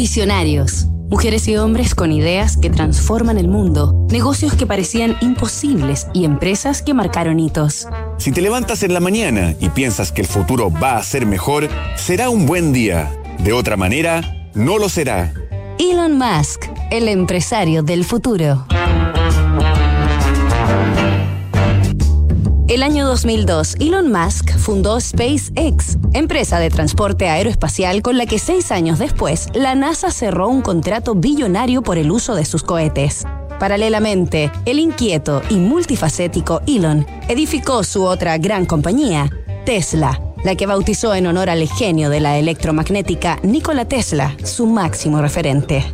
Visionarios. Mujeres y hombres con ideas que transforman el mundo, negocios que parecían imposibles y empresas que marcaron hitos. Si te levantas en la mañana y piensas que el futuro va a ser mejor, será un buen día. De otra manera, no lo será. Elon Musk, el empresario del futuro. El año 2002, Elon Musk fundó SpaceX, empresa de transporte aeroespacial con la que seis años después, la NASA cerró un contrato billonario por el uso de sus cohetes. Paralelamente, el inquieto y multifacético Elon edificó su otra gran compañía, Tesla, la que bautizó en honor al genio de la electromagnética Nikola Tesla, su máximo referente.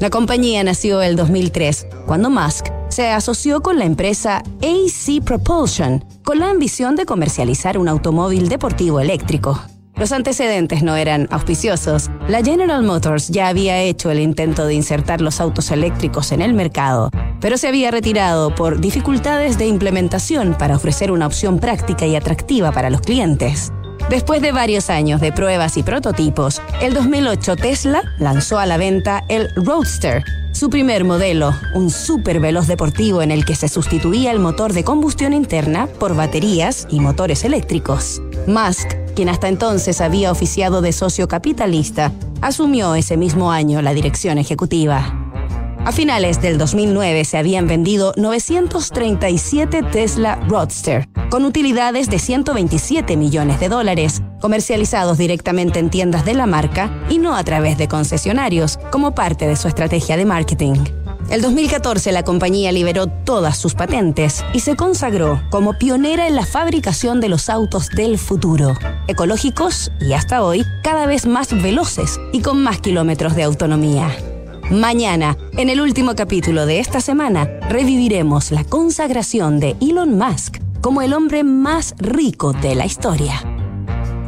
La compañía nació el 2003, cuando Musk se asoció con la empresa AC Propulsion, con la ambición de comercializar un automóvil deportivo eléctrico. Los antecedentes no eran auspiciosos. La General Motors ya había hecho el intento de insertar los autos eléctricos en el mercado, pero se había retirado por dificultades de implementación para ofrecer una opción práctica y atractiva para los clientes. Después de varios años de pruebas y prototipos, el 2008 Tesla lanzó a la venta el Roadster, su primer modelo, un super veloz deportivo en el que se sustituía el motor de combustión interna por baterías y motores eléctricos. Musk, quien hasta entonces había oficiado de socio capitalista, asumió ese mismo año la dirección ejecutiva. A finales del 2009 se habían vendido 937 Tesla Roadster, con utilidades de 127 millones de dólares, comercializados directamente en tiendas de la marca y no a través de concesionarios, como parte de su estrategia de marketing. El 2014 la compañía liberó todas sus patentes y se consagró como pionera en la fabricación de los autos del futuro, ecológicos y hasta hoy cada vez más veloces y con más kilómetros de autonomía. Mañana, en el último capítulo de esta semana, reviviremos la consagración de Elon Musk como el hombre más rico de la historia.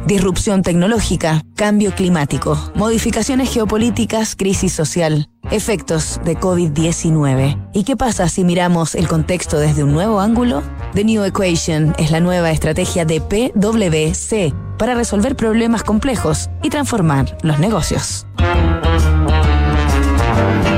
Disrupción tecnológica, cambio climático, modificaciones geopolíticas, crisis social, efectos de COVID-19. ¿Y qué pasa si miramos el contexto desde un nuevo ángulo? The New Equation es la nueva estrategia de PwC para resolver problemas complejos y transformar los negocios. Thank you.